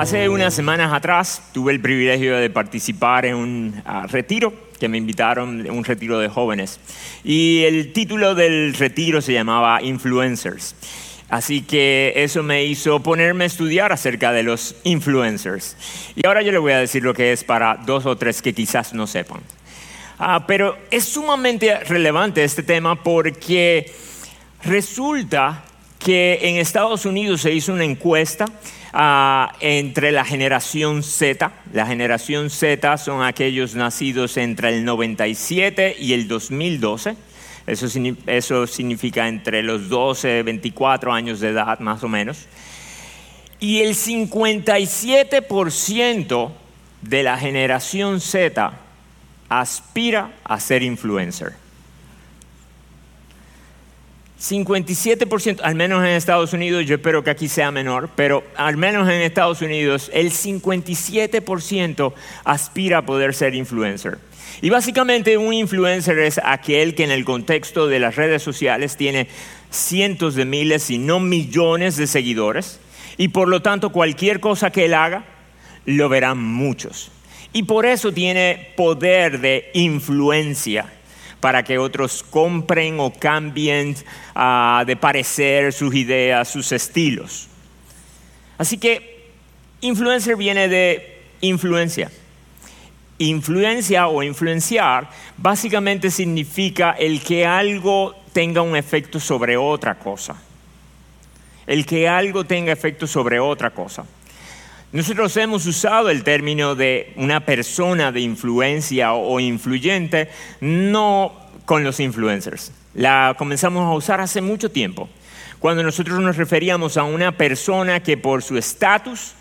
Hace unas semanas atrás tuve el privilegio de participar en un ah, retiro que me invitaron, un retiro de jóvenes. Y el título del retiro se llamaba Influencers. Así que eso me hizo ponerme a estudiar acerca de los influencers. Y ahora yo le voy a decir lo que es para dos o tres que quizás no sepan. Ah, pero es sumamente relevante este tema porque resulta que en Estados Unidos se hizo una encuesta ah, entre la generación Z. La generación Z son aquellos nacidos entre el 97 y el 2012. Eso, eso significa entre los 12 y 24 años de edad, más o menos. Y el 57% de la generación Z aspira a ser influencer. 57%, al menos en Estados Unidos, yo espero que aquí sea menor, pero al menos en Estados Unidos el 57% aspira a poder ser influencer. Y básicamente un influencer es aquel que en el contexto de las redes sociales tiene cientos de miles, si no millones de seguidores, y por lo tanto cualquier cosa que él haga, lo verán muchos. Y por eso tiene poder de influencia para que otros compren o cambien ah, de parecer sus ideas, sus estilos. Así que influencer viene de influencia. Influencia o influenciar básicamente significa el que algo tenga un efecto sobre otra cosa. El que algo tenga efecto sobre otra cosa. Nosotros hemos usado el término de una persona de influencia o influyente, no con los influencers. La comenzamos a usar hace mucho tiempo, cuando nosotros nos referíamos a una persona que por su estatus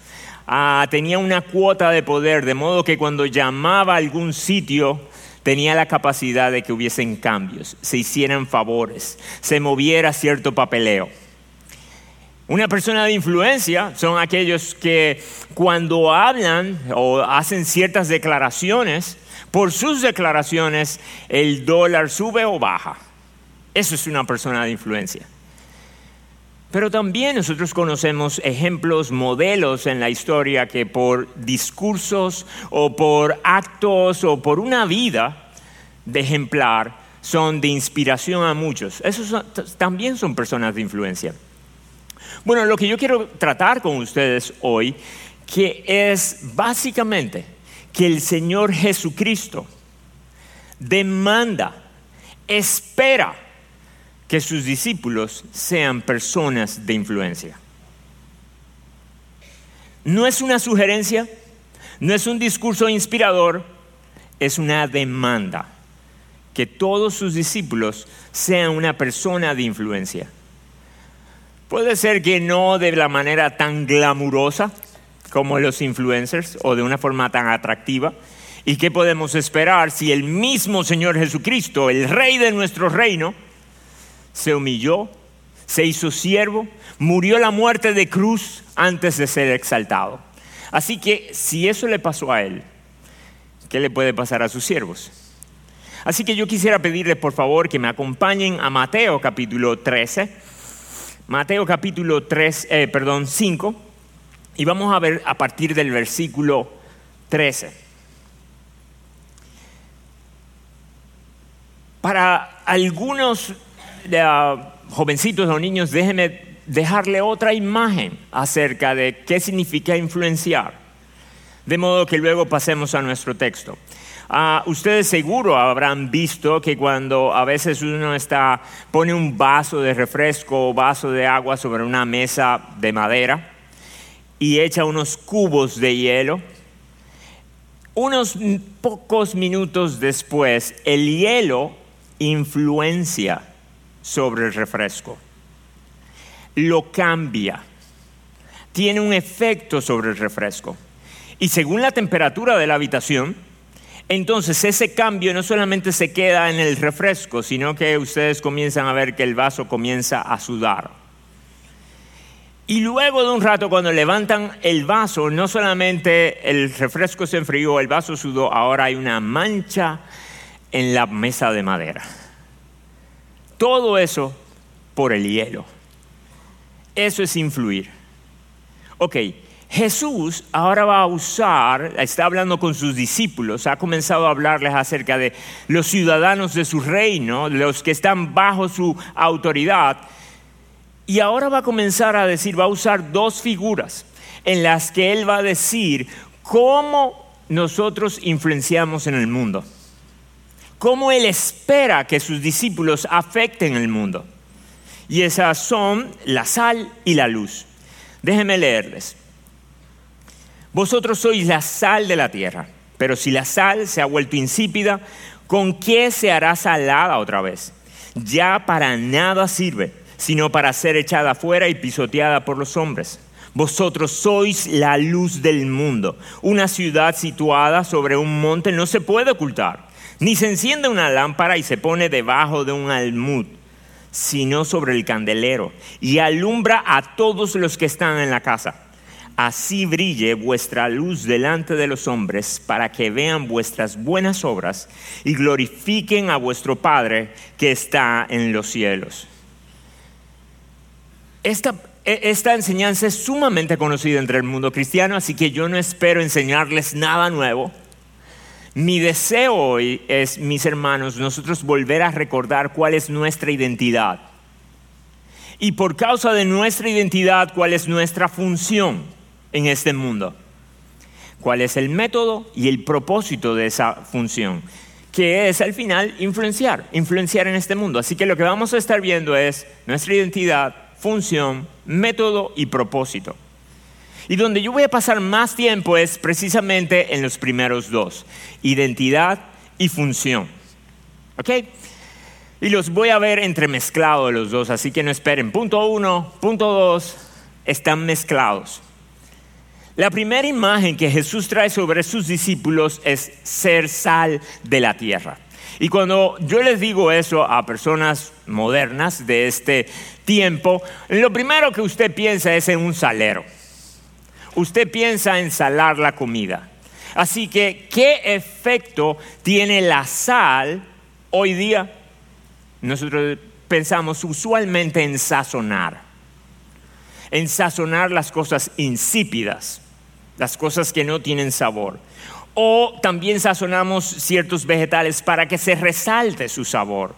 ah, tenía una cuota de poder, de modo que cuando llamaba a algún sitio tenía la capacidad de que hubiesen cambios, se hicieran favores, se moviera cierto papeleo. Una persona de influencia son aquellos que cuando hablan o hacen ciertas declaraciones, por sus declaraciones el dólar sube o baja. Eso es una persona de influencia. Pero también nosotros conocemos ejemplos, modelos en la historia que por discursos o por actos o por una vida de ejemplar son de inspiración a muchos. Esos también son personas de influencia. Bueno, lo que yo quiero tratar con ustedes hoy, que es básicamente que el Señor Jesucristo demanda, espera que sus discípulos sean personas de influencia. No es una sugerencia, no es un discurso inspirador, es una demanda que todos sus discípulos sean una persona de influencia. Puede ser que no de la manera tan glamurosa como los influencers o de una forma tan atractiva. ¿Y qué podemos esperar si el mismo Señor Jesucristo, el Rey de nuestro reino, se humilló, se hizo siervo, murió la muerte de cruz antes de ser exaltado? Así que si eso le pasó a él, ¿qué le puede pasar a sus siervos? Así que yo quisiera pedirles por favor que me acompañen a Mateo capítulo 13 Mateo capítulo 3, eh, perdón, 5, y vamos a ver a partir del versículo 13. Para algunos uh, jovencitos o niños, déjenme dejarle otra imagen acerca de qué significa influenciar, de modo que luego pasemos a nuestro texto. Ah, ustedes seguro habrán visto que cuando a veces uno pone un vaso de refresco o vaso de agua sobre una mesa de madera y echa unos cubos de hielo, unos pocos minutos después el hielo influencia sobre el refresco, lo cambia, tiene un efecto sobre el refresco. Y según la temperatura de la habitación, entonces ese cambio no solamente se queda en el refresco, sino que ustedes comienzan a ver que el vaso comienza a sudar. Y luego de un rato, cuando levantan el vaso, no solamente el refresco se enfrió, el vaso sudó, ahora hay una mancha en la mesa de madera. Todo eso por el hielo. Eso es influir. Ok, Jesús ahora va a usar, está hablando con sus discípulos, ha comenzado a hablarles acerca de los ciudadanos de su reino, los que están bajo su autoridad, y ahora va a comenzar a decir, va a usar dos figuras en las que él va a decir cómo nosotros influenciamos en el mundo, cómo él espera que sus discípulos afecten el mundo. Y esas son la sal y la luz. Déjenme leerles. Vosotros sois la sal de la tierra, pero si la sal se ha vuelto insípida, ¿con qué se hará salada otra vez? Ya para nada sirve, sino para ser echada fuera y pisoteada por los hombres. Vosotros sois la luz del mundo. Una ciudad situada sobre un monte no se puede ocultar, ni se enciende una lámpara y se pone debajo de un almud, sino sobre el candelero, y alumbra a todos los que están en la casa así brille vuestra luz delante de los hombres, para que vean vuestras buenas obras y glorifiquen a vuestro Padre que está en los cielos. Esta, e, esta enseñanza es sumamente conocida entre el mundo cristiano, así que yo no espero enseñarles nada nuevo. Mi deseo hoy es, mis hermanos, nosotros volver a recordar cuál es nuestra identidad. Y por causa de nuestra identidad, cuál es nuestra función en este mundo. ¿Cuál es el método y el propósito de esa función? Que es al final influenciar, influenciar en este mundo. Así que lo que vamos a estar viendo es nuestra identidad, función, método y propósito. Y donde yo voy a pasar más tiempo es precisamente en los primeros dos, identidad y función. ¿Ok? Y los voy a ver entremezclados los dos, así que no esperen. Punto uno, punto dos, están mezclados. La primera imagen que Jesús trae sobre sus discípulos es ser sal de la tierra. Y cuando yo les digo eso a personas modernas de este tiempo, lo primero que usted piensa es en un salero. Usted piensa en salar la comida. Así que, ¿qué efecto tiene la sal hoy día? Nosotros pensamos usualmente en sazonar, en sazonar las cosas insípidas las cosas que no tienen sabor. O también sazonamos ciertos vegetales para que se resalte su sabor.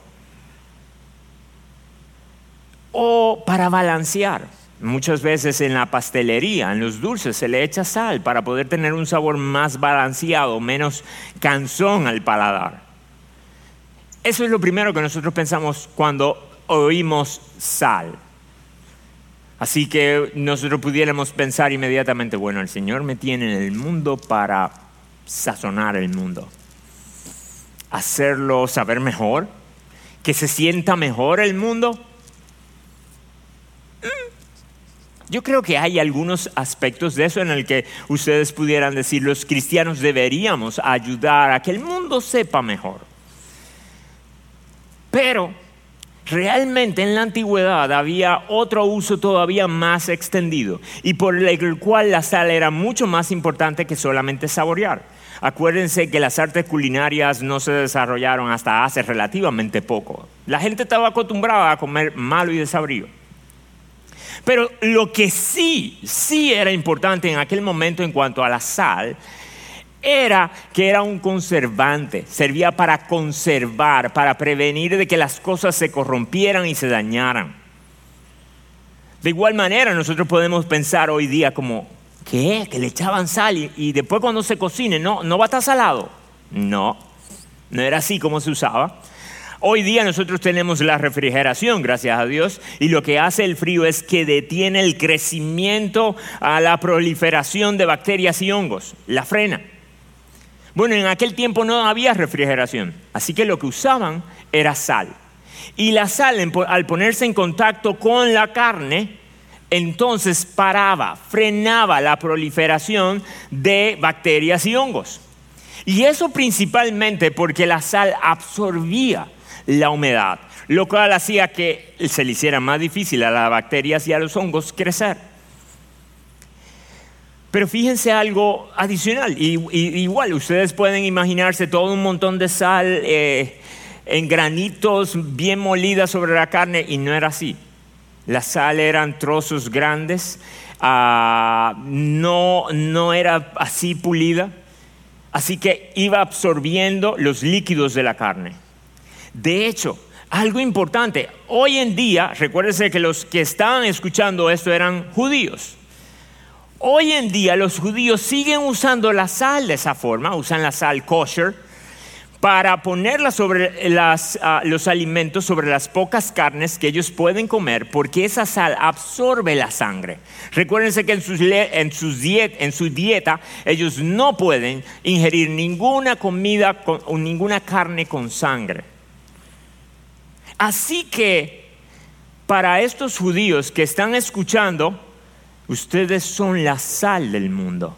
O para balancear. Muchas veces en la pastelería, en los dulces, se le echa sal para poder tener un sabor más balanceado, menos cansón al paladar. Eso es lo primero que nosotros pensamos cuando oímos sal. Así que nosotros pudiéramos pensar inmediatamente, bueno, el Señor me tiene en el mundo para sazonar el mundo, hacerlo saber mejor, que se sienta mejor el mundo. Mm. Yo creo que hay algunos aspectos de eso en el que ustedes pudieran decir, los cristianos deberíamos ayudar a que el mundo sepa mejor. Pero Realmente en la antigüedad había otro uso todavía más extendido y por el cual la sal era mucho más importante que solamente saborear. Acuérdense que las artes culinarias no se desarrollaron hasta hace relativamente poco. La gente estaba acostumbrada a comer malo y desabrido. Pero lo que sí, sí era importante en aquel momento en cuanto a la sal era que era un conservante, servía para conservar, para prevenir de que las cosas se corrompieran y se dañaran. De igual manera, nosotros podemos pensar hoy día como, ¿qué? Que le echaban sal y, después cuando se cocine, no, no va a estar salado. No, no era así como se usaba. Hoy día nosotros tenemos la refrigeración, gracias a Dios, y lo que hace el frío es que detiene el crecimiento a la proliferación de bacterias y hongos, la frena. Bueno, en aquel tiempo no había refrigeración, así que lo que usaban era sal. Y la sal, al ponerse en contacto con la carne, entonces paraba, frenaba la proliferación de bacterias y hongos. Y eso principalmente porque la sal absorbía la humedad, lo cual hacía que se le hiciera más difícil a las bacterias y a los hongos crecer. Pero fíjense algo adicional, igual ustedes pueden imaginarse todo un montón de sal eh, en granitos bien molida sobre la carne y no era así. La sal eran trozos grandes, ah, no, no era así pulida, así que iba absorbiendo los líquidos de la carne. De hecho, algo importante, hoy en día, recuérdense que los que estaban escuchando esto eran judíos. Hoy en día los judíos siguen usando la sal de esa forma, usan la sal kosher para ponerla sobre ah, los alimentos, sobre las pocas carnes que ellos pueden comer, porque esa sal absorbe la sangre. Recuérdense que en, en su dieta ellos no pueden ingerir ninguna comida o ninguna carne con sangre. Así que para estos judíos que están escuchando, ustedes son la sal del mundo.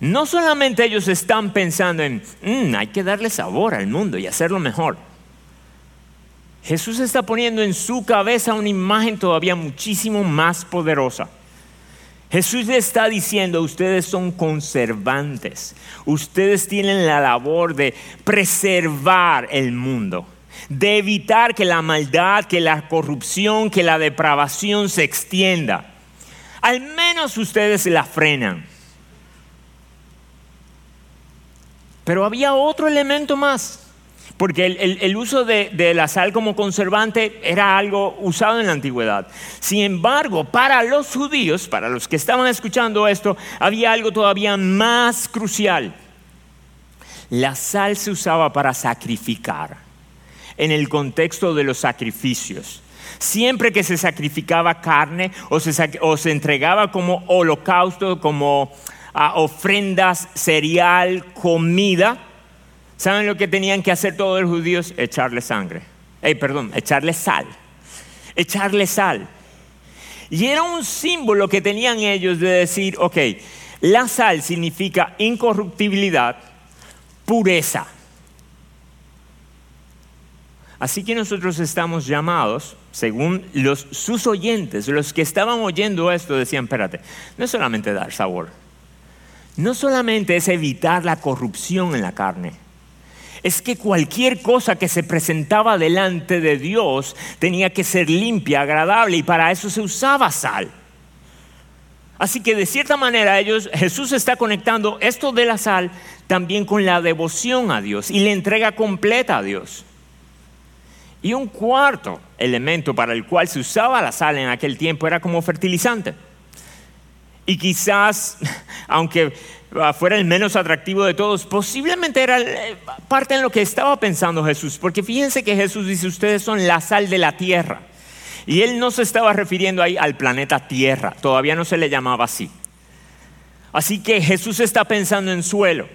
No solamente ellos están pensando en, mm, hay que darle sabor al mundo y hacerlo mejor. Jesús está poniendo en su cabeza una imagen todavía muchísimo más poderosa. Jesús le está diciendo, ustedes son conservantes, ustedes tienen la labor de preservar el mundo, de evitar que la maldad, que la corrupción, que la depravación se extienda. Al menos ustedes la frenan. Pero había otro elemento más, porque el, uso de, la sal como conservante era algo usado en la antigüedad. Sin embargo, para los judíos, para los que estaban escuchando esto, había algo todavía más crucial. La sal se usaba para sacrificar, en el contexto de los sacrificios. Siempre que se sacrificaba carne o se, entregaba como holocausto, como a ofrendas, cereal, comida, ¿saben lo que tenían que hacer todos los judíos? Echarle sangre. perdón, echarle sal. Echarle sal. Y era un símbolo que tenían ellos de decir, ok, la sal significa incorruptibilidad, pureza. Así que nosotros estamos llamados, según sus oyentes, los que estaban oyendo esto, decían, espérate, no es solamente dar sabor, no solamente es evitar la corrupción en la carne, es que cualquier cosa que se presentaba delante de Dios tenía que ser limpia, agradable, y para eso se usaba sal. Así que de cierta manera ellos, Jesús está conectando esto de la sal también con la devoción a Dios y la entrega completa a Dios. Y un cuarto elemento para el cual se usaba la sal en aquel tiempo era como fertilizante. Y quizás, aunque fuera el menos atractivo de todos, posiblemente era eh, parte en lo que estaba pensando Jesús. Porque fíjense que Jesús dice, ustedes son la sal de la tierra. Y él no se estaba refiriendo ahí al planeta Tierra, todavía no se le llamaba así. Así que Jesús está pensando en suelo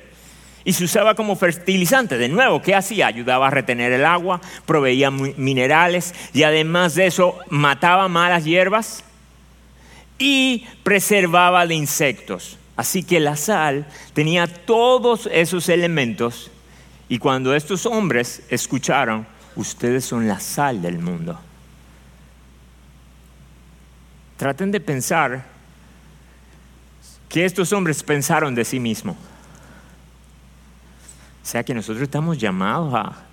y se usaba como fertilizante. De nuevo, ¿qué hacía? Ayudaba a retener el agua, proveía minerales y además de eso mataba malas hierbas y preservaba de insectos. Así que la sal tenía todos esos elementos y cuando estos hombres escucharon, ustedes son la sal del mundo. Traten de pensar que estos hombres pensaron de sí mismos. O sea que nosotros estamos llamados a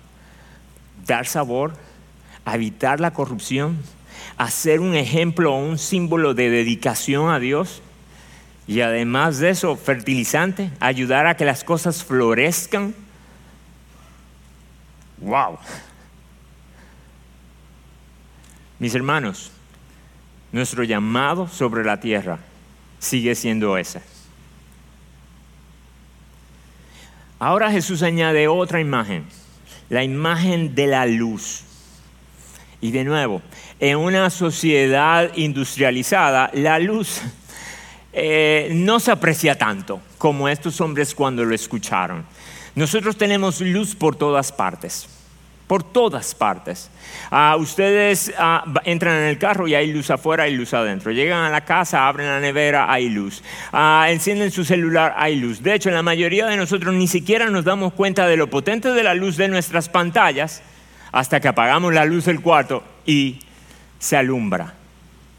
dar sabor, a evitar la corrupción, hacer un ejemplo o un símbolo de dedicación a Dios y además de eso, fertilizante, ayudar a que las cosas florezcan. ¡Wow! Mis hermanos, nuestro llamado sobre la tierra sigue siendo ese. Ahora Jesús añade otra imagen, la imagen de la luz. Y de nuevo, en una sociedad industrializada, la luz eh, no se aprecia tanto como estos hombres cuando lo escucharon. Nosotros tenemos luz por todas partes, por todas partes. Ah, ustedes ah, entran en el carro y hay luz afuera, hay luz adentro. Llegan a la casa, abren la nevera, hay luz. Ah, encienden su celular, hay luz. De hecho, la mayoría de nosotros ni siquiera nos damos cuenta de lo potente de la luz de nuestras pantallas hasta que apagamos la luz del cuarto y se alumbra.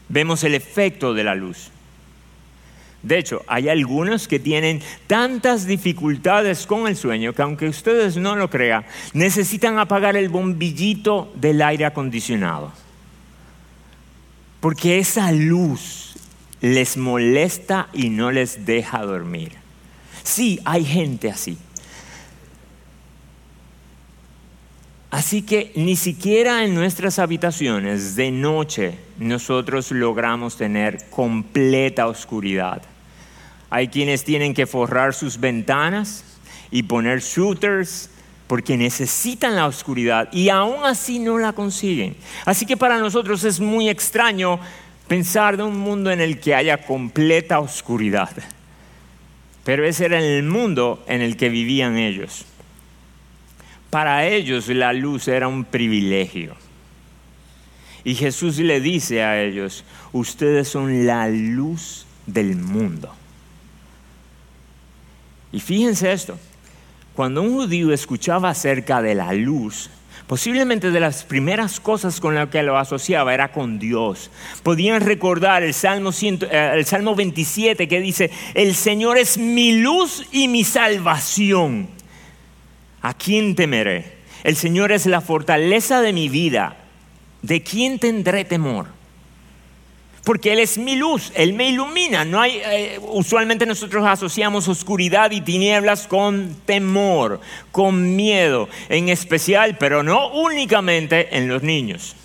Vemos el efecto de la luz. De hecho, hay algunos que tienen tantas dificultades con el sueño que aunque ustedes no lo crean, necesitan apagar el bombillito del aire acondicionado. Porque esa luz les molesta y no les deja dormir. Sí, hay gente así. Así que ni siquiera en nuestras habitaciones de noche nosotros logramos tener completa oscuridad. Hay quienes tienen que forrar sus ventanas y poner shooters porque necesitan la oscuridad y aún así no la consiguen. Así que para nosotros es muy extraño pensar de un mundo en el que haya completa oscuridad. Pero ese era el mundo en el que vivían ellos. Para ellos la luz era un privilegio. Y Jesús le dice a ellos, ustedes son la luz del mundo. Y fíjense esto, cuando un judío escuchaba acerca de la luz, posiblemente de las primeras cosas con las que lo asociaba era con Dios. Podían recordar el Salmo, eh, el Salmo 27 que dice, el Señor es mi luz y mi salvación. ¿A quién temeré? El Señor es la fortaleza de mi vida. ¿De quién tendré temor? Porque Él es mi luz, Él me ilumina. No hay, eh, usualmente nosotros asociamos oscuridad y tinieblas con temor, con miedo, en especial, pero no únicamente en los niños.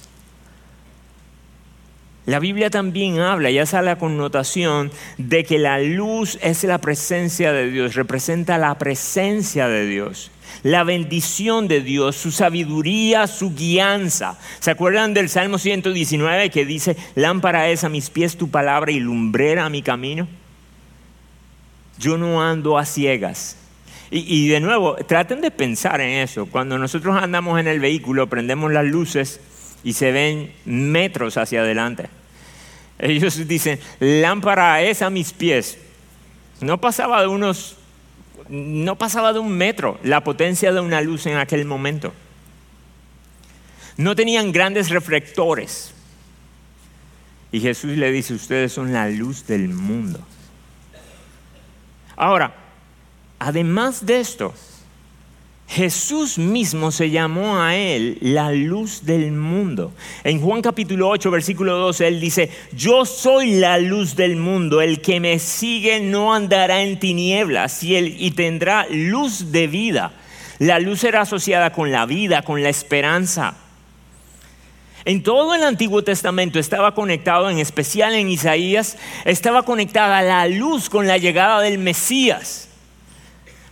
La Biblia también habla, ya sale la connotación de que la luz es la presencia de Dios, representa la presencia de Dios la bendición de Dios, su sabiduría, su guianza. ¿Se acuerdan del Salmo 119 que dice, lámpara es a mis pies tu palabra y lumbrera a mi camino? Yo no ando a ciegas. Y, y, de nuevo, traten de pensar en eso. Cuando nosotros andamos en el vehículo, prendemos las luces y se ven metros hacia adelante. Ellos dicen, lámpara es a mis pies. No pasaba de unos no pasaba de un metro la potencia de una luz en aquel momento. No tenían grandes reflectores. Y Jesús le dice, ustedes son la luz del mundo. Ahora, además de esto, Jesús mismo se llamó a él la luz del mundo. En Juan capítulo 8, versículo 12, él dice, yo soy la luz del mundo, el que me sigue no andará en tinieblas y, y tendrá luz de vida. La luz era asociada con la vida, con la esperanza. En todo el Antiguo Testamento estaba conectado, en especial en Isaías, estaba conectada la luz con la llegada del Mesías.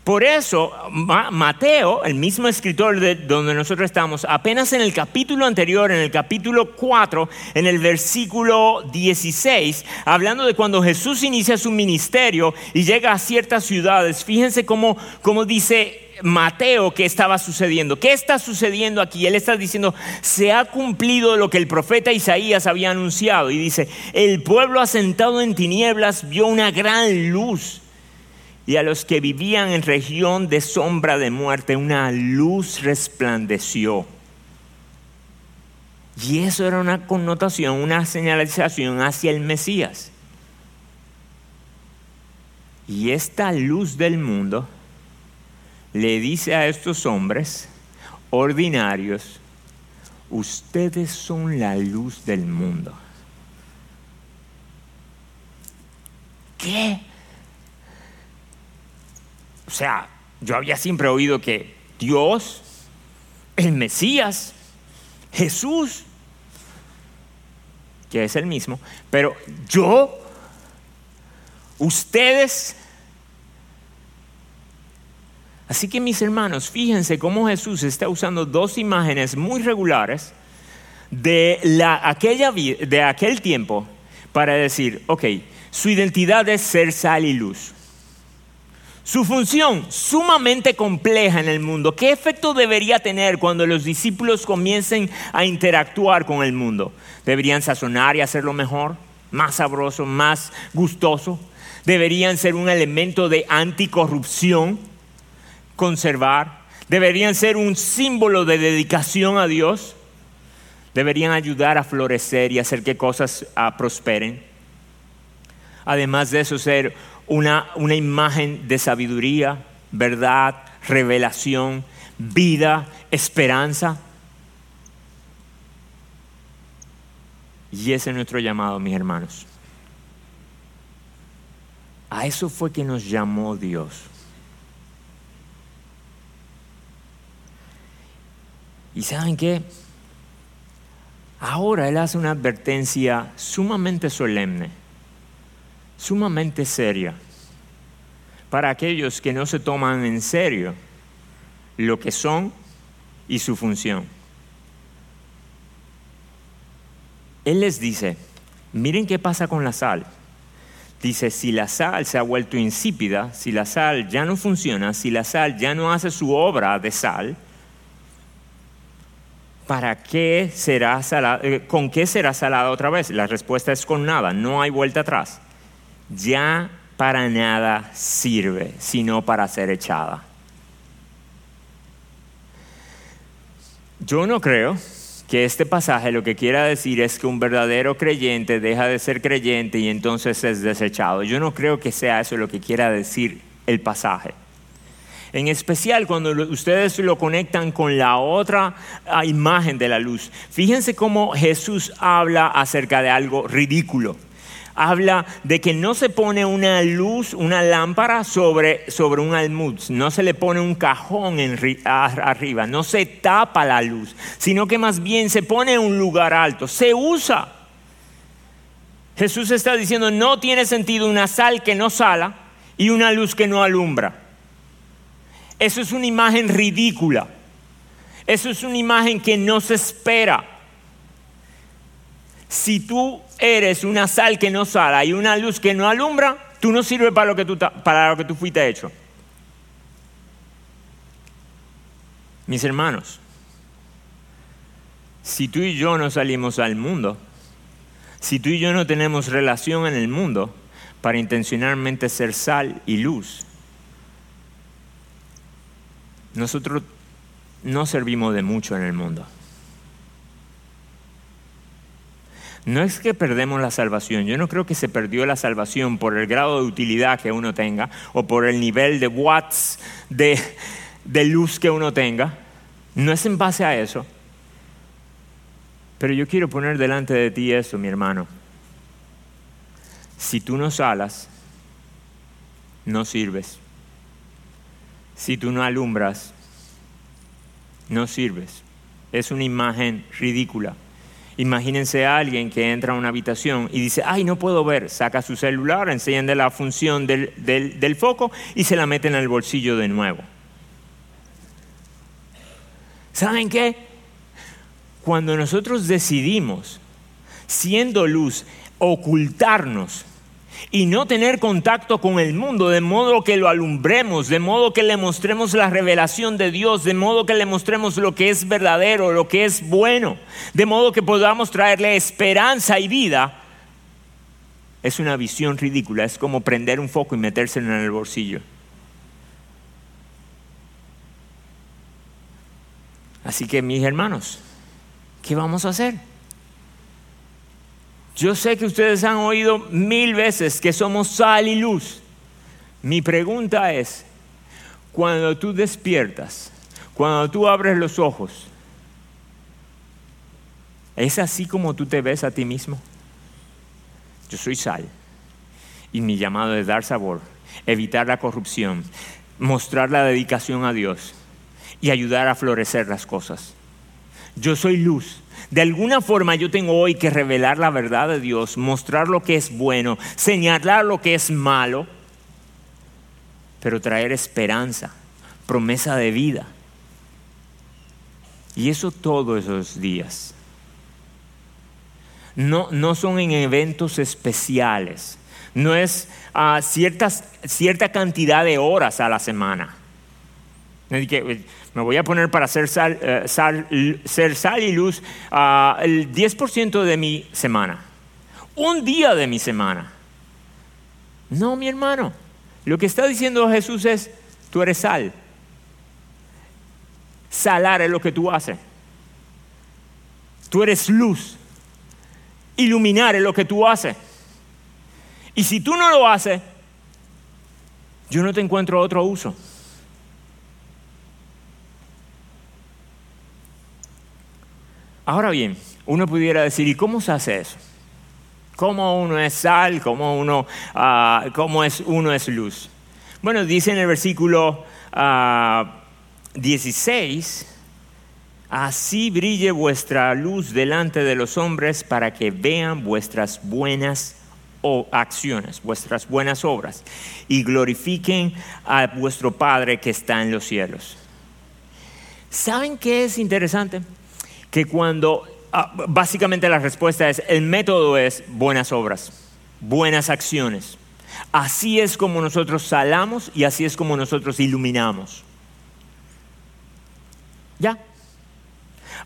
Por eso, Mateo, el mismo escritor de donde nosotros estamos, apenas en el capítulo anterior, en el capítulo 4, en el versículo 16, hablando de cuando Jesús inicia su ministerio y llega a ciertas ciudades, fíjense cómo, cómo dice Mateo qué estaba sucediendo. ¿Qué está sucediendo aquí? Él está diciendo, se ha cumplido lo que el profeta Isaías había anunciado. Y dice, el pueblo asentado en tinieblas vio una gran luz y a los que vivían en región de sombra de muerte una luz resplandeció. Y eso era una connotación, una señalización hacia el Mesías. Y esta luz del mundo le dice a estos hombres ordinarios, ustedes son la luz del mundo. ¿Qué? O sea, yo había siempre oído que Dios, el Mesías, Jesús, que es el mismo, pero yo, ustedes, Así que mis hermanos, fíjense cómo Jesús está usando dos imágenes muy regulares de, la, aquella, de aquel tiempo para decir, ok, su identidad es ser sal y luz. Su función, sumamente compleja en el mundo. ¿Qué efecto debería tener cuando los discípulos comiencen a interactuar con el mundo? ¿Deberían sazonar y hacerlo mejor? ¿Más sabroso? ¿Más gustoso? ¿Deberían ser un elemento de anticorrupción? ¿Conservar? ¿Deberían ser un símbolo de dedicación a Dios? ¿Deberían ayudar a florecer y hacer que cosas ah, prosperen? Además de eso, ser una, imagen de sabiduría, verdad, revelación, vida, esperanza. Y ese es nuestro llamado, mis hermanos. A eso fue que nos llamó Dios. ¿Y saben qué? Ahora Él hace una advertencia sumamente solemne, sumamente seria, para aquellos que no se toman en serio lo que son y su función. Él les dice, miren qué pasa con la sal. Dice, si la sal se ha vuelto insípida, si la sal ya no funciona, si la sal ya no hace su obra de sal, ¿para qué será salada, eh, ¿con qué será salada otra vez? La respuesta es con nada, no hay vuelta atrás. Ya para nada sirve, sino para ser echada. Yo no creo que este pasaje lo que quiera decir es que un verdadero creyente deja de ser creyente y entonces es desechado. Yo no creo que sea eso lo que quiera decir el pasaje. En especial cuando ustedes lo conectan con la otra ah, imagen de la luz. Fíjense cómo Jesús habla acerca de algo ridículo habla de que no se pone una luz, una lámpara sobre, sobre un almud, no se le pone un cajón arriba, no se tapa la luz, sino que más bien se pone en un lugar alto, se usa. Jesús está diciendo, no tiene sentido una sal que no sala y una luz que no alumbra. Eso es una imagen ridícula. Eso es una imagen que no se espera. Si tú eres una sal que no sala y una luz que no alumbra, tú no sirves para lo que tú, para lo que tú fuiste hecho. Mis hermanos, si tú y yo no salimos al mundo, si tú y yo no tenemos relación en el mundo para intencionalmente ser sal y luz, nosotros no servimos de mucho en el mundo. No es que perdemos la salvación, yo no creo que se perdió la salvación por el grado de utilidad que uno tenga o por el nivel de watts de, luz que uno tenga. No es en base a eso. Pero yo quiero poner delante de ti eso, mi hermano. Si tú no salas, no sirves. Si tú no alumbras, no sirves. Es una imagen ridícula. Imagínense a alguien que entra a una habitación y dice, ay, no puedo ver, saca su celular, enciende la función del, del foco y se la mete en el bolsillo de nuevo. ¿Saben qué? Cuando nosotros decidimos, siendo luz, ocultarnos y no tener contacto con el mundo, de modo que lo alumbremos, de modo que le mostremos la revelación de Dios, de modo que le mostremos lo que es verdadero, lo que es bueno, de modo que podamos traerle esperanza y vida, es una visión ridícula, es como prender un foco y metérselo en el bolsillo. Así que mis hermanos, ¿qué vamos a hacer? Yo sé que ustedes han oído mil veces que somos sal y luz. Mi pregunta es, cuando tú despiertas, cuando tú abres los ojos, ¿es así como tú te ves a ti mismo? Yo soy sal y mi llamado es dar sabor, evitar la corrupción, mostrar la dedicación a Dios y ayudar a florecer las cosas. Yo soy luz de alguna forma yo tengo hoy que revelar la verdad de Dios, mostrar lo que es bueno, señalar lo que es malo, pero traer esperanza, promesa de vida. Y eso todos esos días. No, no son en eventos especiales, no es a cierta cantidad de horas a la semana me voy a poner para ser sal, eh, ser sal y luz uh, el 10% de mi semana, un día de mi semana. No, mi hermano, lo que está diciendo Jesús es, tú eres sal. Salar es lo que tú haces. Tú eres luz. Iluminar es lo que tú haces. Y si tú no lo haces, yo no te encuentro otro uso. Ahora bien, uno pudiera decir, ¿y cómo se hace eso? ¿Cómo uno es sal? ¿Cómo uno, ah, cómo es, uno es luz? Bueno, dice en el versículo 16, ah, así brille vuestra luz delante de los hombres para que vean vuestras buenas acciones, vuestras buenas obras, y glorifiquen a vuestro Padre que está en los cielos. ¿Saben qué es interesante? Que cuando Ah, básicamente la respuesta es, el método es buenas obras, buenas acciones. Así es como nosotros salamos y así es como nosotros iluminamos. ¿Ya?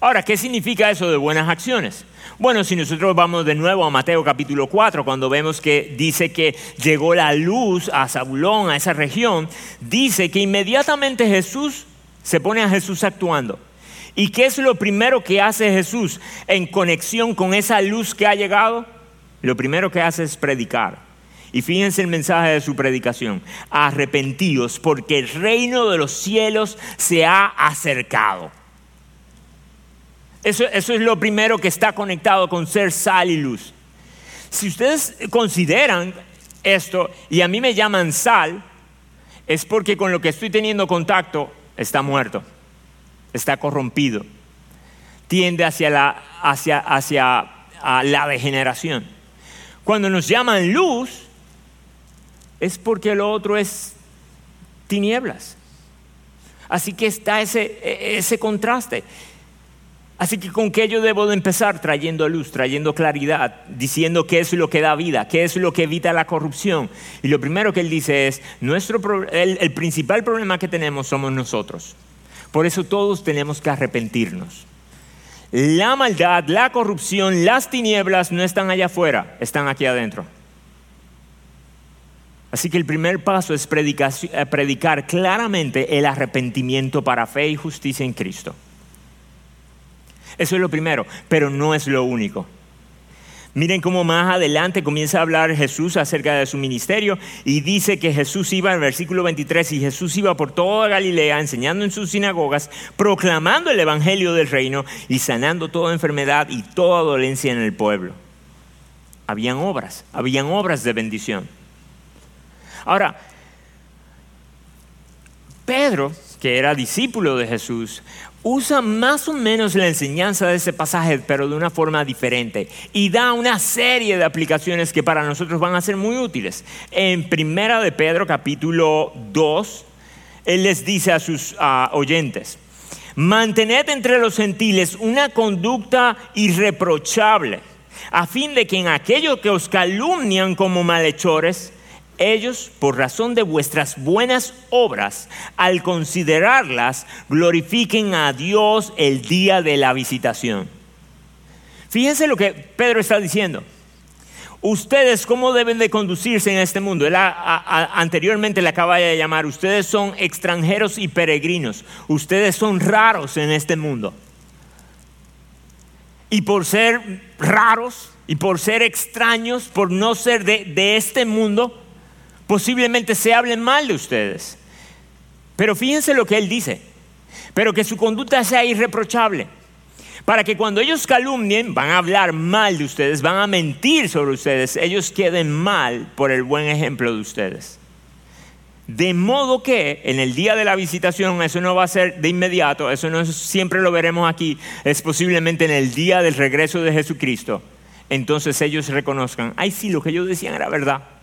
Ahora, ¿qué significa eso de buenas acciones? Bueno, si nosotros vamos de nuevo a Mateo capítulo 4, cuando vemos que dice que llegó la luz a Zabulón, a esa región, dice que inmediatamente Jesús se pone a Jesús actuando. ¿Y qué es lo primero que hace Jesús en conexión con esa luz que ha llegado? Lo primero que hace es predicar. Y fíjense el mensaje de su predicación. Arrepentíos porque el reino de los cielos se ha acercado. Eso, eso, es lo primero que está conectado con ser sal y luz. Si ustedes consideran esto y a mí me llaman sal, es porque con lo que estoy teniendo contacto está muerto está corrompido, tiende hacia la, hacia, hacia la degeneración. Cuando nos llaman luz, es porque lo otro es tinieblas. Así que está ese, ese contraste. Así que con qué yo debo de empezar trayendo luz, trayendo claridad, diciendo qué es lo que da vida, qué es lo que evita la corrupción. Y lo primero que él dice es, nuestro, el principal problema que tenemos somos nosotros. Por eso todos tenemos que arrepentirnos. La maldad, la corrupción, las tinieblas no están allá afuera, están aquí adentro. Así que el primer paso es predicar, eh, predicar claramente el arrepentimiento para fe y justicia en Cristo. Eso es lo primero, pero no es lo único. Miren cómo más adelante comienza a hablar Jesús acerca de su ministerio y dice que Jesús iba, en versículo 23, y Jesús iba por toda Galilea enseñando en sus sinagogas, proclamando el Evangelio del reino y sanando toda enfermedad y toda dolencia en el pueblo. Habían obras, habían obras de bendición. Ahora, Pedro, que era discípulo de Jesús, usa más o menos la enseñanza de ese pasaje, pero de una forma diferente. Y da una serie de aplicaciones que para nosotros van a ser muy útiles. En Primera de Pedro, capítulo 2, él les dice a sus oyentes, mantened entre los gentiles una conducta irreprochable, a fin de que en aquello que os calumnian como malhechores, ellos, por razón de vuestras buenas obras, al considerarlas, glorifiquen a Dios el día de la visitación. Fíjense lo que Pedro está diciendo. Ustedes, ¿cómo deben de conducirse en este mundo? Él anteriormente le acaba de llamar, ustedes son extranjeros y peregrinos, ustedes son raros en este mundo. Y por ser raros y por ser extraños, por no ser de este mundo, posiblemente se hablen mal de ustedes. Pero fíjense lo que él dice, pero que su conducta sea irreprochable, para que cuando ellos calumnien, van a hablar mal de ustedes, van a mentir sobre ustedes, ellos queden mal por el buen ejemplo de ustedes. De modo que en el día de la visitación, eso no va a ser de inmediato, eso no siempre lo veremos aquí, es posiblemente en el día del regreso de Jesucristo. Entonces ellos reconozcan, ay sí, lo que ellos decían era verdad.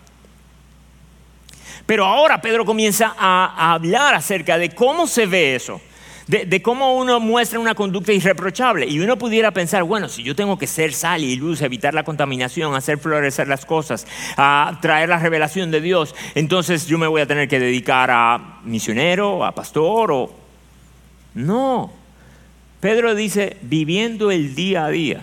Pero ahora Pedro comienza a, hablar acerca de cómo se ve eso. De, cómo uno muestra una conducta irreprochable. Y uno pudiera pensar, bueno, si yo tengo que ser sal y luz, evitar la contaminación, hacer florecer las cosas, a traer la revelación de Dios, entonces yo me voy a tener que dedicar a misionero, a pastor o... No. Pedro dice, viviendo el día a día.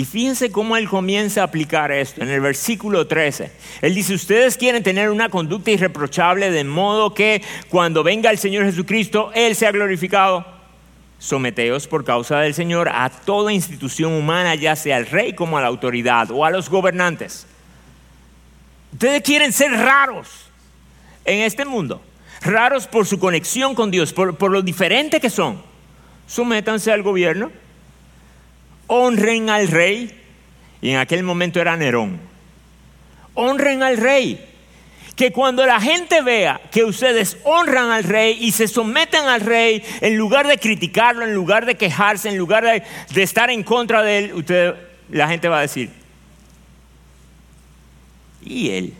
Y fíjense cómo él comienza a aplicar esto en el versículo 13. Él dice, ustedes quieren tener una conducta irreprochable de modo que cuando venga el Señor Jesucristo, Él sea glorificado. Someteos por causa del Señor a toda institución humana, ya sea al rey como a la autoridad o a los gobernantes. Ustedes quieren ser raros en este mundo, raros por su conexión con Dios, por, por lo diferente que son. Sométanse al gobierno honren al rey. Y en aquel momento era Nerón. Honren al rey. Que cuando la gente vea que ustedes honran al rey y se someten al rey, en lugar de criticarlo, en lugar de quejarse, en lugar de, estar en contra de él, la gente va a decir, ¿y él?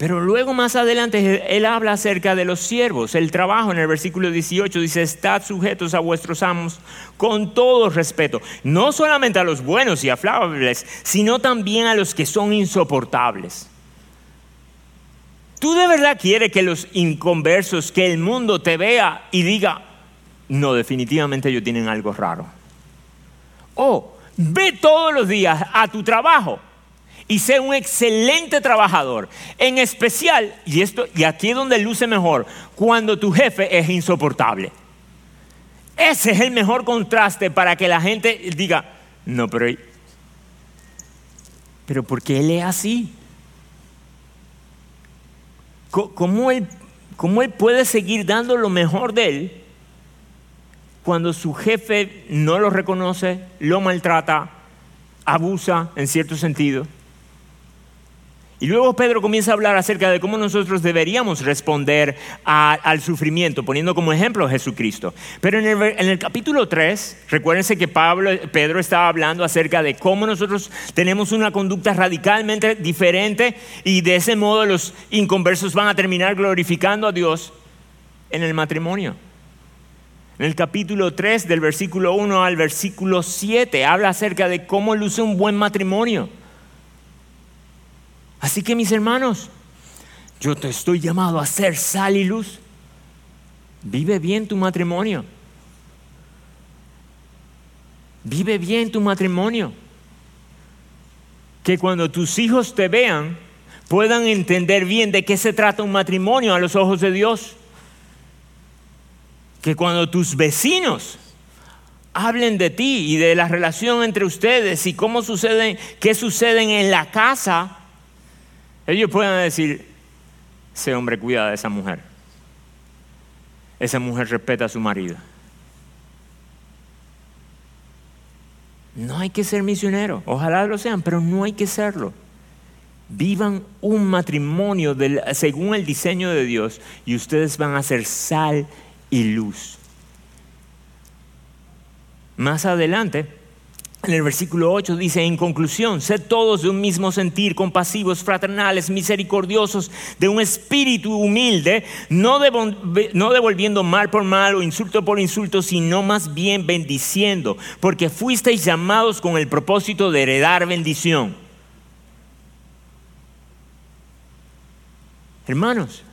Pero luego más adelante él habla acerca de los siervos, el trabajo en el versículo 18 dice, estad sujetos a vuestros amos con todo respeto, no solamente a los buenos y aflables, sino también a los que son insoportables. ¿Tú de verdad quieres que los inconversos, que el mundo te vea y diga, no, definitivamente ellos tienen algo raro? O ve todos los días a tu trabajo y sé un excelente trabajador. En especial, y, esto, y aquí es donde luce mejor, cuando tu jefe es insoportable. Ese es el mejor contraste para que la gente diga, no, pero, pero ¿por qué él es así? ¿Cómo él, ¿Cómo él puede seguir dando lo mejor de él cuando su jefe no lo reconoce, lo maltrata, abusa en cierto sentido? Y luego Pedro comienza a hablar acerca de cómo nosotros deberíamos responder al sufrimiento, poniendo como ejemplo a Jesucristo. Pero en el, capítulo 3, recuérdense que Pablo, Pedro estaba hablando acerca de cómo nosotros tenemos una conducta radicalmente diferente y de ese modo los inconversos van a terminar glorificando a Dios en el matrimonio. En el capítulo 3, del versículo 1 al versículo 7, habla acerca de cómo luce un buen matrimonio. Así que mis hermanos, yo te estoy llamado a ser sal y luz. Vive bien tu matrimonio. Vive bien tu matrimonio. Que cuando tus hijos te vean puedan entender bien de qué se trata un matrimonio a los ojos de Dios. Que cuando tus vecinos hablen de ti y de la relación entre ustedes y cómo suceden, qué suceden en la casa, ellos pueden decir, ese hombre cuida de esa mujer. Esa mujer respeta a su marido. No hay que ser misionero, ojalá lo sean, pero no hay que serlo. Vivan un matrimonio según el diseño de Dios y ustedes van a ser sal y luz. Más adelante, en el versículo 8 dice, en conclusión, sed todos de un mismo sentir, compasivos, fraternales, misericordiosos, de un espíritu humilde, no, devolviendo mal por mal o insulto por insulto, sino más bien bendiciendo, porque fuisteis llamados con el propósito de heredar bendición. Hermanos,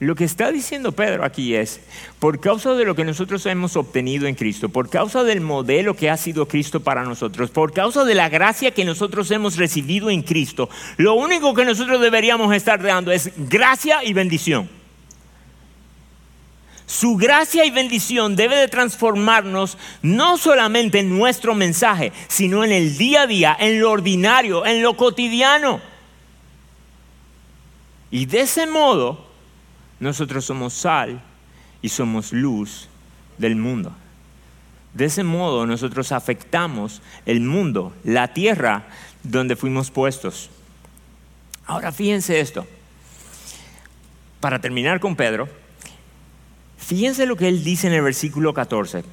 lo que está diciendo Pedro aquí es, por causa de lo que nosotros hemos obtenido en Cristo, por causa del modelo que ha sido Cristo para nosotros, por causa de la gracia que nosotros hemos recibido en Cristo, lo único que nosotros deberíamos estar dando es gracia y bendición. Su gracia y bendición debe de transformarnos no solamente en nuestro mensaje, sino en el día a día, en lo ordinario, en lo cotidiano. Y de ese modo nosotros somos sal y somos luz del mundo. De ese modo nosotros afectamos el mundo, la tierra donde fuimos puestos. Ahora fíjense esto. Para terminar con Pedro, fíjense lo que él dice en el versículo 14.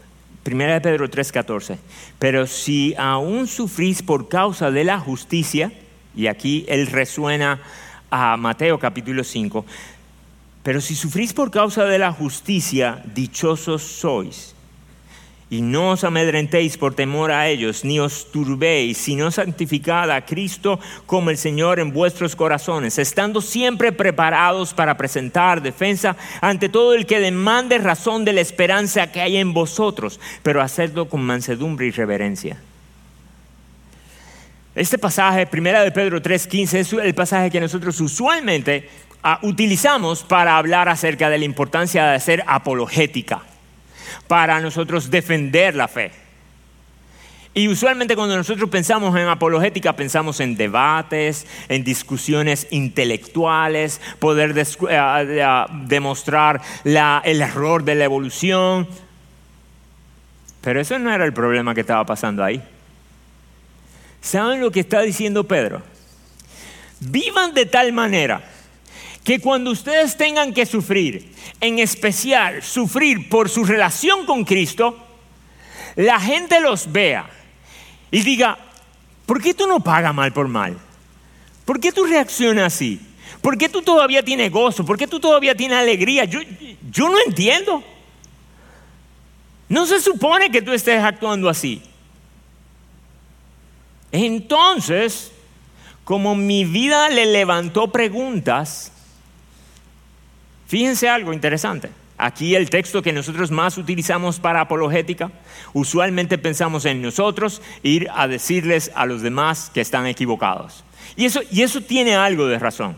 Primera de Pedro 3:14. Pero si aún sufrís por causa de la justicia, y aquí él resuena a Mateo capítulo 5, pero si sufrís por causa de la justicia, dichosos sois. Y no os amedrentéis por temor a ellos, ni os turbéis, sino santificad a Cristo como el Señor en vuestros corazones, estando siempre preparados para presentar defensa ante todo el que demande razón de la esperanza que hay en vosotros, pero hacedlo con mansedumbre y reverencia. Este pasaje, primera de Pedro 3:15, es el pasaje que nosotros usualmente Ah, utilizamos para hablar acerca de la importancia de hacer apologética, para nosotros defender la fe. Y usualmente cuando nosotros pensamos en apologética pensamos en debates, en discusiones intelectuales, poder eh, eh, demostrar el error de la evolución. Pero eso no era el problema que estaba pasando ahí. ¿Saben lo que está diciendo Pedro? Vivan de tal manera que cuando ustedes tengan que sufrir, en especial sufrir por su relación con Cristo, la gente los vea y diga, ¿por qué tú no pagas mal por mal? ¿Por qué tú reaccionas así? ¿Por qué tú todavía tienes gozo? ¿Por qué tú todavía tienes alegría? Yo, yo no entiendo. No se supone que tú estés actuando así. Entonces, como mi vida le levantó preguntas, fíjense algo interesante. Aquí el texto que nosotros más utilizamos para apologética, usualmente pensamos en nosotros ir a decirles a los demás que están equivocados. Y eso, y eso tiene algo de razón.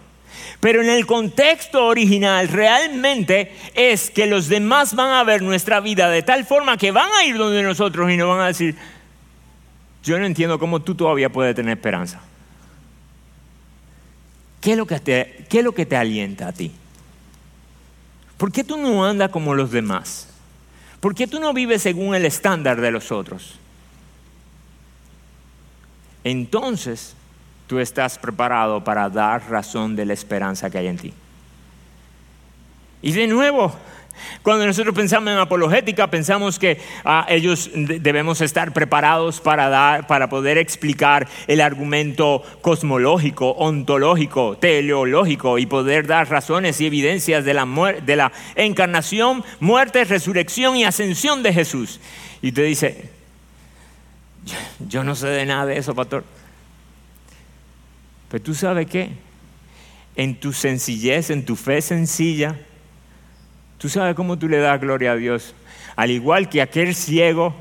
Pero en el contexto original realmente es que los demás van a ver nuestra vida de tal forma que van a ir donde nosotros y nos van a decir, yo no entiendo cómo tú todavía puedes tener esperanza. ¿Qué es lo que te, qué es lo que te alienta a ti? ¿Por qué tú no andas como los demás? ¿Por qué tú no vives según el estándar de los otros? Entonces, tú estás preparado para dar razón de la esperanza que hay en ti. Y de nuevo, cuando nosotros pensamos en apologética, pensamos que ah, ellos debemos estar preparados para, dar, para poder explicar el argumento cosmológico, ontológico, teleológico y poder dar razones y evidencias de la, de la encarnación, muerte, resurrección y ascensión de Jesús. Y usted dice, yo no sé de nada de eso, pastor. Pero tú sabes qué? En tu sencillez, en tu fe sencilla, tú sabes cómo tú le das gloria a Dios. Al igual que aquel ciego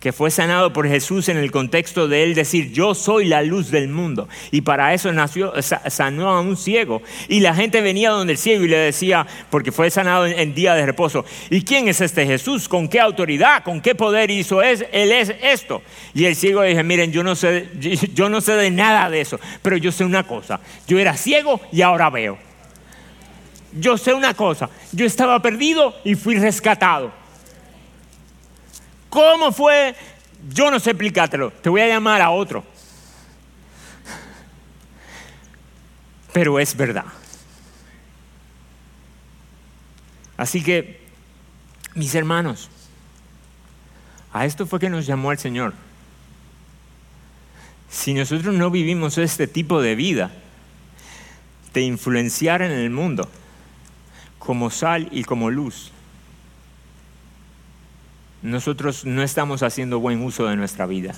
que fue sanado por Jesús en el contexto de él decir, yo soy la luz del mundo. Y para eso nació, sanó a un ciego. Y la gente venía donde el ciego y le decía, porque fue sanado en, día de reposo, ¿y quién es este Jesús? ¿Con qué autoridad? ¿Con qué poder hizo es, él es esto? Y el ciego le dije, miren, yo no, sé, yo no sé de nada de eso, pero yo sé una cosa, yo era ciego y ahora veo. Yo sé una cosa, yo estaba perdido y fui rescatado. ¿Cómo fue? Yo no sé explicártelo. Te voy a llamar a otro. Pero es verdad. Así que, mis hermanos, a esto fue que nos llamó el Señor. Si nosotros no vivimos este tipo de vida, de influenciar en el mundo como sal y como luz, nosotros no estamos haciendo buen uso de nuestra vida.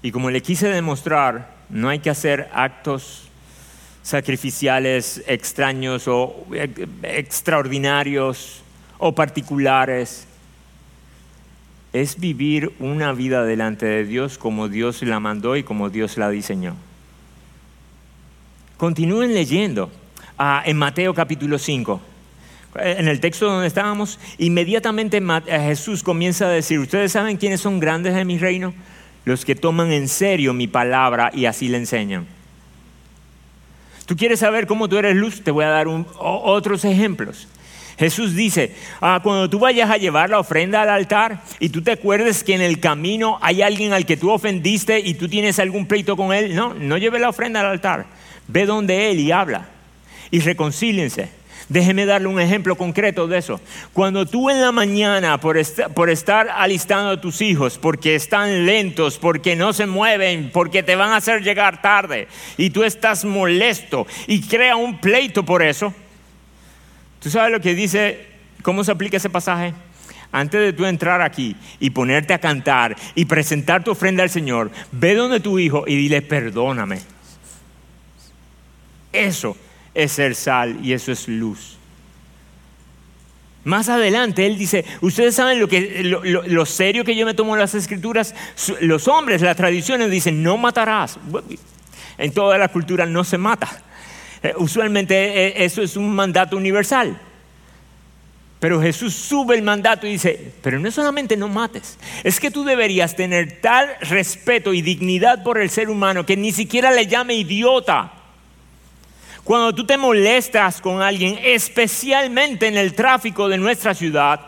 Y como le quise demostrar, no hay que hacer actos sacrificiales extraños o extraordinarios o particulares. Es vivir una vida delante de Dios como Dios la mandó y como Dios la diseñó. Continúen leyendo ah, en Mateo capítulo 5 en el texto donde estábamos, inmediatamente eh, Jesús comienza a decir, ¿ustedes saben quiénes son grandes en mi reino? Los que toman en serio mi palabra y así le enseñan. ¿Tú quieres saber cómo tú eres luz? Te voy a dar otros ejemplos. Jesús dice, ah, cuando tú vayas a llevar la ofrenda al altar y tú te acuerdes que en el camino hay alguien al que tú ofendiste y tú tienes algún pleito con él, no, no lleve la ofrenda al altar. Ve donde él y habla y reconcíliense Déjeme darle un ejemplo concreto de eso. Cuando tú en la mañana, por, estar alistando a tus hijos, porque están lentos, porque no se mueven, porque te van a hacer llegar tarde, y tú estás molesto y crea un pleito por eso, ¿tú sabes lo que dice, cómo se aplica ese pasaje? Antes de tú entrar aquí y ponerte a cantar y presentar tu ofrenda al Señor, ve donde tu hijo y dile, perdóname. Eso es ser sal y eso es luz. Más adelante él dice, ustedes saben lo, que, lo, serio que yo me tomo las escrituras, los hombres, las tradiciones dicen, no matarás. En toda la cultura no se mata. Eh, usualmente eh, eso es un mandato universal. Pero Jesús sube el mandato y dice, pero no solamente no mates, es que tú deberías tener tal respeto y dignidad por el ser humano que ni siquiera le llame idiota. Cuando tú te molestas con alguien, especialmente en el tráfico de nuestra ciudad,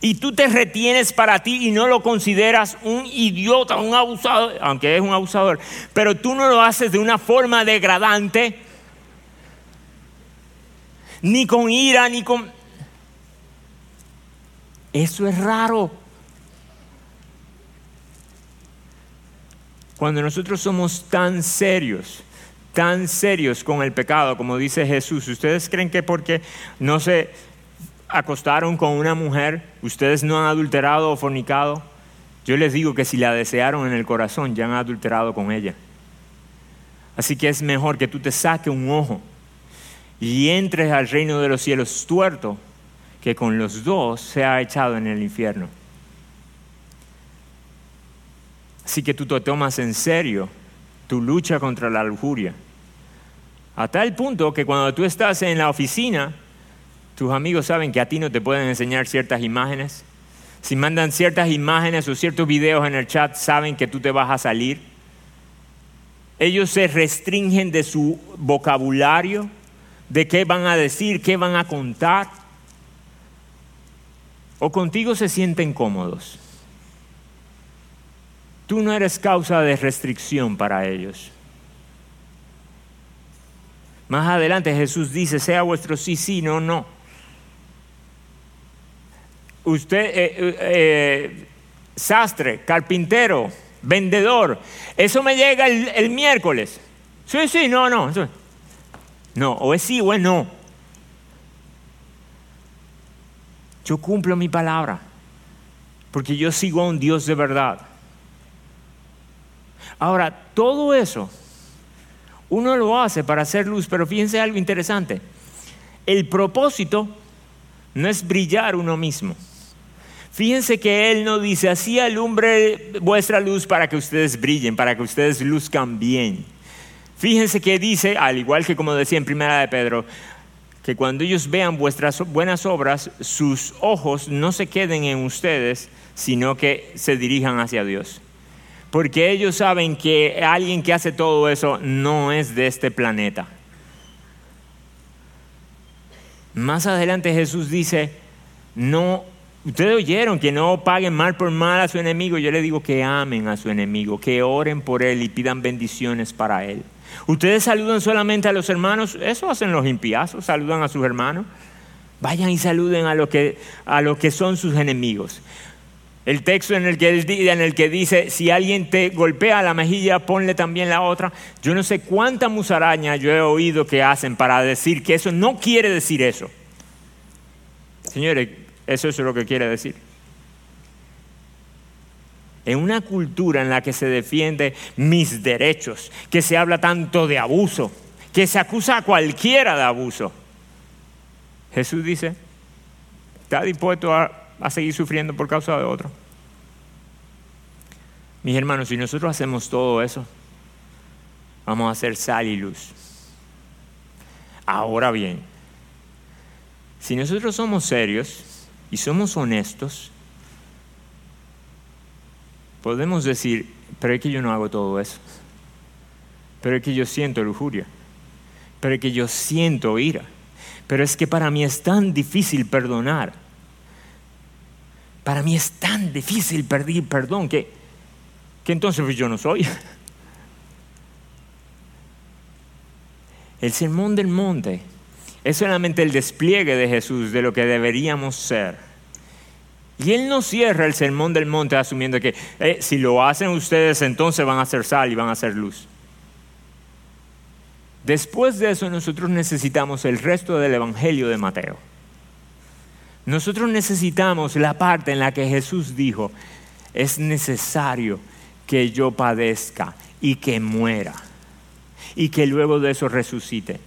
y tú te retienes para ti y no lo consideras un idiota, un abusador, aunque es un abusador, pero tú no lo haces de una forma degradante, ni con ira, ni con... Eso es raro. Cuando nosotros somos tan serios, tan serios con el pecado, como dice Jesús, ¿ustedes creen que porque no se acostaron con una mujer, ustedes no han adulterado o fornicado? Yo les digo que si la desearon en el corazón, ya han adulterado con ella. Así que es mejor que tú te saques un ojo y entres al reino de los cielos tuerto, que con los dos sea echado en el infierno. Así que tú te tomas en serio tu lucha contra la lujuria. A tal punto que cuando tú estás en la oficina, tus amigos saben que a ti no te pueden enseñar ciertas imágenes. Si mandan ciertas imágenes o ciertos videos en el chat, saben que tú te vas a salir. Ellos se restringen de su vocabulario de qué van a decir, qué van a contar. O contigo se sienten cómodos. Tú no eres causa de restricción para ellos. Más adelante Jesús dice, sea vuestro sí, sí, no, no. Usted, eh, eh, eh, sastre, carpintero, vendedor, eso me llega el, el miércoles. Sí, sí, no, no. No, o es sí o es no. Yo cumplo mi palabra, porque yo sigo a un Dios de verdad. Ahora, todo eso, uno lo hace para hacer luz, pero fíjense algo interesante. El propósito no es brillar uno mismo. Fíjense que Él no dice, así alumbre vuestra luz para que ustedes brillen, para que ustedes luzcan bien. Fíjense que dice, al igual que como decía en primera de Pedro, que cuando ellos vean vuestras buenas obras, sus ojos no se queden en ustedes, sino que se dirijan hacia Dios. Porque ellos saben que alguien que hace todo eso no es de este planeta. Más adelante Jesús dice, no, ustedes oyeron que no paguen mal por mal a su enemigo, yo le digo que amen a su enemigo, que oren por él y pidan bendiciones para él. Ustedes saludan solamente a los hermanos, eso hacen los impiazos, saludan a sus hermanos. Vayan y saluden a los que, a que son sus enemigos. El texto en el, que, en el que dice, si alguien te golpea la mejilla, ponle también la otra. Yo no sé cuánta musaraña yo he oído que hacen para decir que eso no quiere decir eso. Señores, eso es lo que quiere decir en una cultura en la que se defiende mis derechos, que se habla tanto de abuso, que se acusa a cualquiera de abuso. Jesús dice, ¿está dispuesto a, seguir sufriendo por causa de otro? Mis hermanos, si nosotros hacemos todo eso, vamos a hacer sal y luz. Ahora bien, si nosotros somos serios y somos honestos, Podemos decir, pero es que yo no hago todo eso. Pero es que yo siento lujuria. Pero es que yo siento ira. Pero es que para mí es tan difícil perdonar. Para mí es tan difícil pedir perdón que, que entonces pues, yo no soy. El sermón del monte es solamente el despliegue de Jesús de lo que deberíamos ser. Y él no cierra el sermón del monte asumiendo que eh, si lo hacen ustedes entonces van a ser sal y van a ser luz. Después de eso nosotros necesitamos el resto del Evangelio de Mateo. Nosotros necesitamos la parte en la que Jesús dijo, es necesario que yo padezca y que muera y que luego de eso resucite.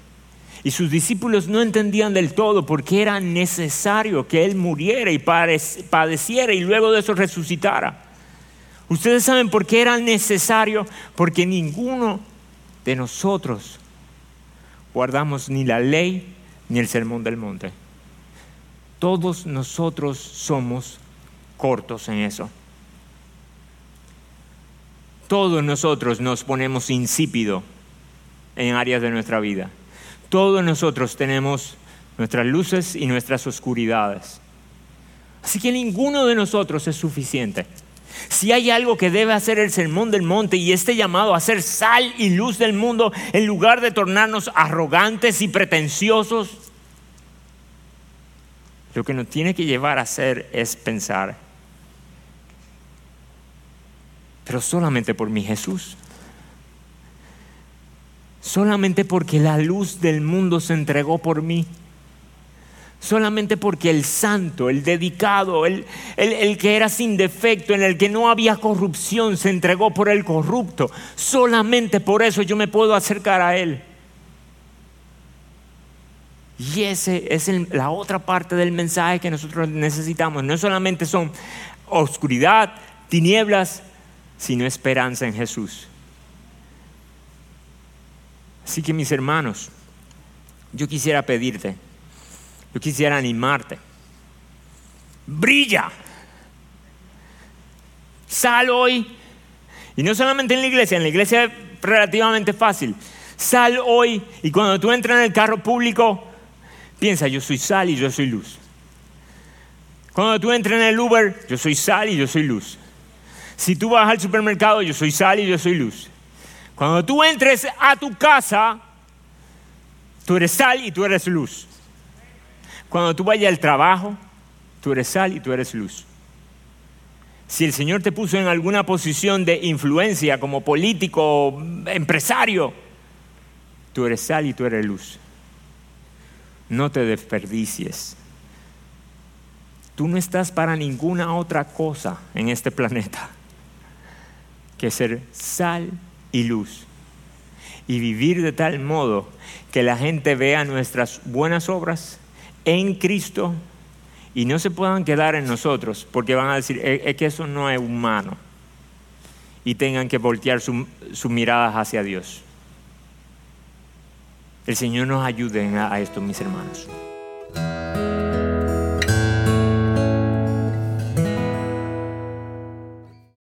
Y sus discípulos no entendían del todo por qué era necesario que Él muriera y padeciera y luego de eso resucitara. Ustedes saben por qué era necesario, porque ninguno de nosotros guardamos ni la ley ni el sermón del monte. Todos nosotros somos cortos en eso. Todos nosotros nos ponemos insípido en áreas de nuestra vida. Todos nosotros tenemos nuestras luces y nuestras oscuridades. Así que ninguno de nosotros es suficiente. Si hay algo que debe hacer el sermón del monte y este llamado a ser sal y luz del mundo en lugar de tornarnos arrogantes y pretenciosos, lo que nos tiene que llevar a hacer es pensar, pero solamente por mi Jesús. Solamente porque la luz del mundo se entregó por mí solamente porque el santo, el dedicado, el, que era sin defecto, en el que no había corrupción, se entregó por el corrupto. Solamente por eso yo me puedo acercar a Él. Y esa es la otra parte del mensaje que nosotros necesitamos. No solamente son oscuridad, tinieblas, sino esperanza en Jesús. Así que mis hermanos, yo quisiera pedirte, yo quisiera animarte. Brilla. Sal hoy. Y no solamente en la iglesia, en la iglesia es relativamente fácil. Sal hoy y cuando tú entras en el carro público, piensa, yo soy sal y yo soy luz. Cuando tú entras en el Uber, yo soy sal y yo soy luz. Si tú vas al supermercado, yo soy sal y yo soy luz. Cuando tú entres a tu casa, tú eres sal y tú eres luz. Cuando tú vayas al trabajo, tú eres sal y tú eres luz. Si el Señor te puso en alguna posición de influencia como político, empresario, tú eres sal y tú eres luz. No te desperdicies. Tú no estás para ninguna otra cosa en este planeta que ser sal y luz. Y vivir de tal modo que la gente vea nuestras buenas obras en Cristo y no se puedan quedar en nosotros porque van a decir, es que eso no es humano y tengan que voltear sus miradas hacia Dios. El Señor nos ayude a esto, mis hermanos.